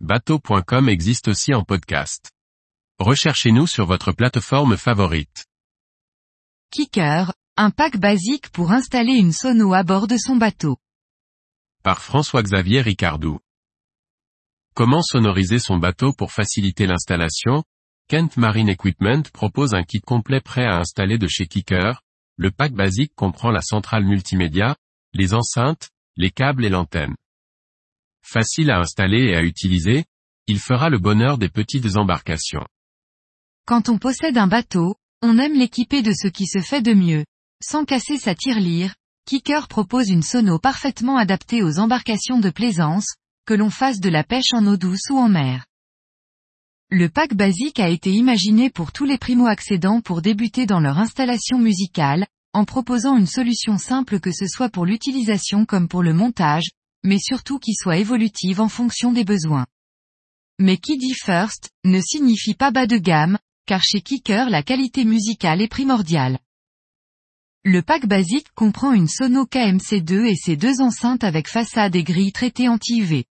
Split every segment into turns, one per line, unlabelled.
bateau.com existe aussi en podcast. Recherchez-nous sur votre plateforme favorite.
Kicker, un pack basique pour installer une sono à bord de son bateau.
Par François-Xavier Ricardou. Comment sonoriser son bateau pour faciliter l'installation? Kent Marine Equipment propose un kit complet prêt à installer de chez Kicker. Le pack basique comprend la centrale multimédia, les enceintes, les câbles et l'antenne. Facile à installer et à utiliser, il fera le bonheur des petites embarcations.
Quand on possède un bateau, on aime l'équiper de ce qui se fait de mieux. Sans casser sa tirelire, Kicker propose une sono parfaitement adaptée aux embarcations de plaisance, que l'on fasse de la pêche en eau douce ou en mer. Le pack basique a été imaginé pour tous les primo-accédants pour débuter dans leur installation musicale, en proposant une solution simple que ce soit pour l'utilisation comme pour le montage, mais surtout qui soit évolutive en fonction des besoins. Mais qui dit first, ne signifie pas bas de gamme, car chez Kicker la qualité musicale est primordiale. Le pack basique comprend une Sono KMC2 et ses deux enceintes avec façade et grille traitée anti-UV.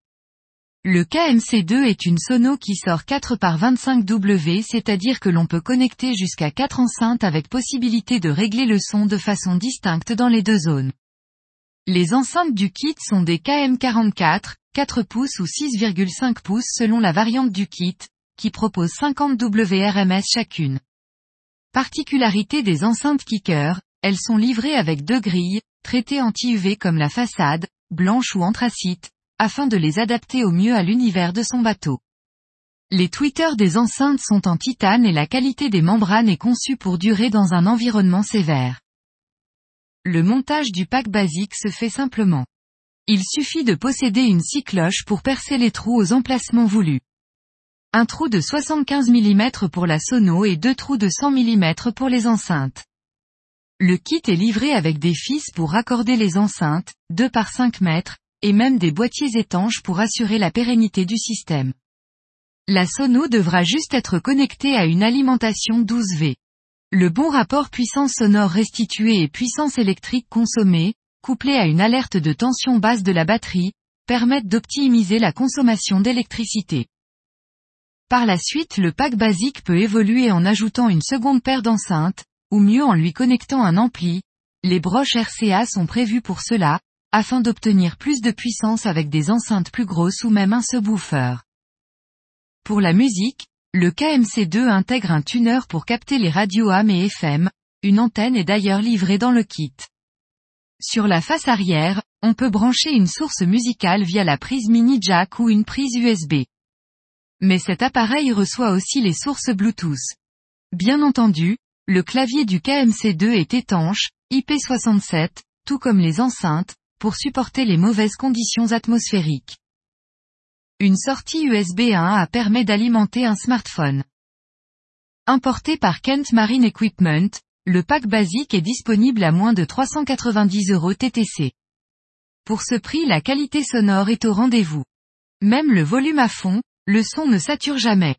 Le KMC2 est une sono qui sort 4 par 25 W c'est-à-dire que l'on peut connecter jusqu'à 4 enceintes avec possibilité de régler le son de façon distincte dans les deux zones. Les enceintes du kit sont des KM44, 4 pouces ou 6,5 pouces selon la variante du kit, qui propose 50 WRMS chacune. Particularité des enceintes Kicker, elles sont livrées avec deux grilles, traitées anti-UV comme la façade, blanche ou anthracite, afin de les adapter au mieux à l'univers de son bateau. Les tweeters des enceintes sont en titane et la qualité des membranes est conçue pour durer dans un environnement sévère. Le montage du pack basique se fait simplement. Il suffit de posséder une scie cloche pour percer les trous aux emplacements voulus. Un trou de 75 mm pour la sono et deux trous de 100 mm pour les enceintes. Le kit est livré avec des fils pour raccorder les enceintes, 2 par 5 mètres, et même des boîtiers étanches pour assurer la pérennité du système. La sono devra juste être connectée à une alimentation 12V. Le bon rapport puissance sonore restituée et puissance électrique consommée, couplé à une alerte de tension basse de la batterie, permettent d'optimiser la consommation d'électricité. Par la suite le pack basique peut évoluer en ajoutant une seconde paire d'enceintes, ou mieux en lui connectant un ampli. Les broches RCA sont prévues pour cela, afin d'obtenir plus de puissance avec des enceintes plus grosses ou même un subwoofer. Pour la musique, le KMC2 intègre un tuner pour capter les radios AM et FM, une antenne est d'ailleurs livrée dans le kit. Sur la face arrière, on peut brancher une source musicale via la prise mini jack ou une prise USB. Mais cet appareil reçoit aussi les sources Bluetooth. Bien entendu, le clavier du KMC2 est étanche, IP67, tout comme les enceintes, pour supporter les mauvaises conditions atmosphériques. Une sortie USB 1A permet d'alimenter un smartphone. Importé par Kent Marine Equipment, le pack basique est disponible à moins de 390 euros TTC. Pour ce prix la qualité sonore est au rendez-vous. Même le volume à fond, le son ne sature jamais.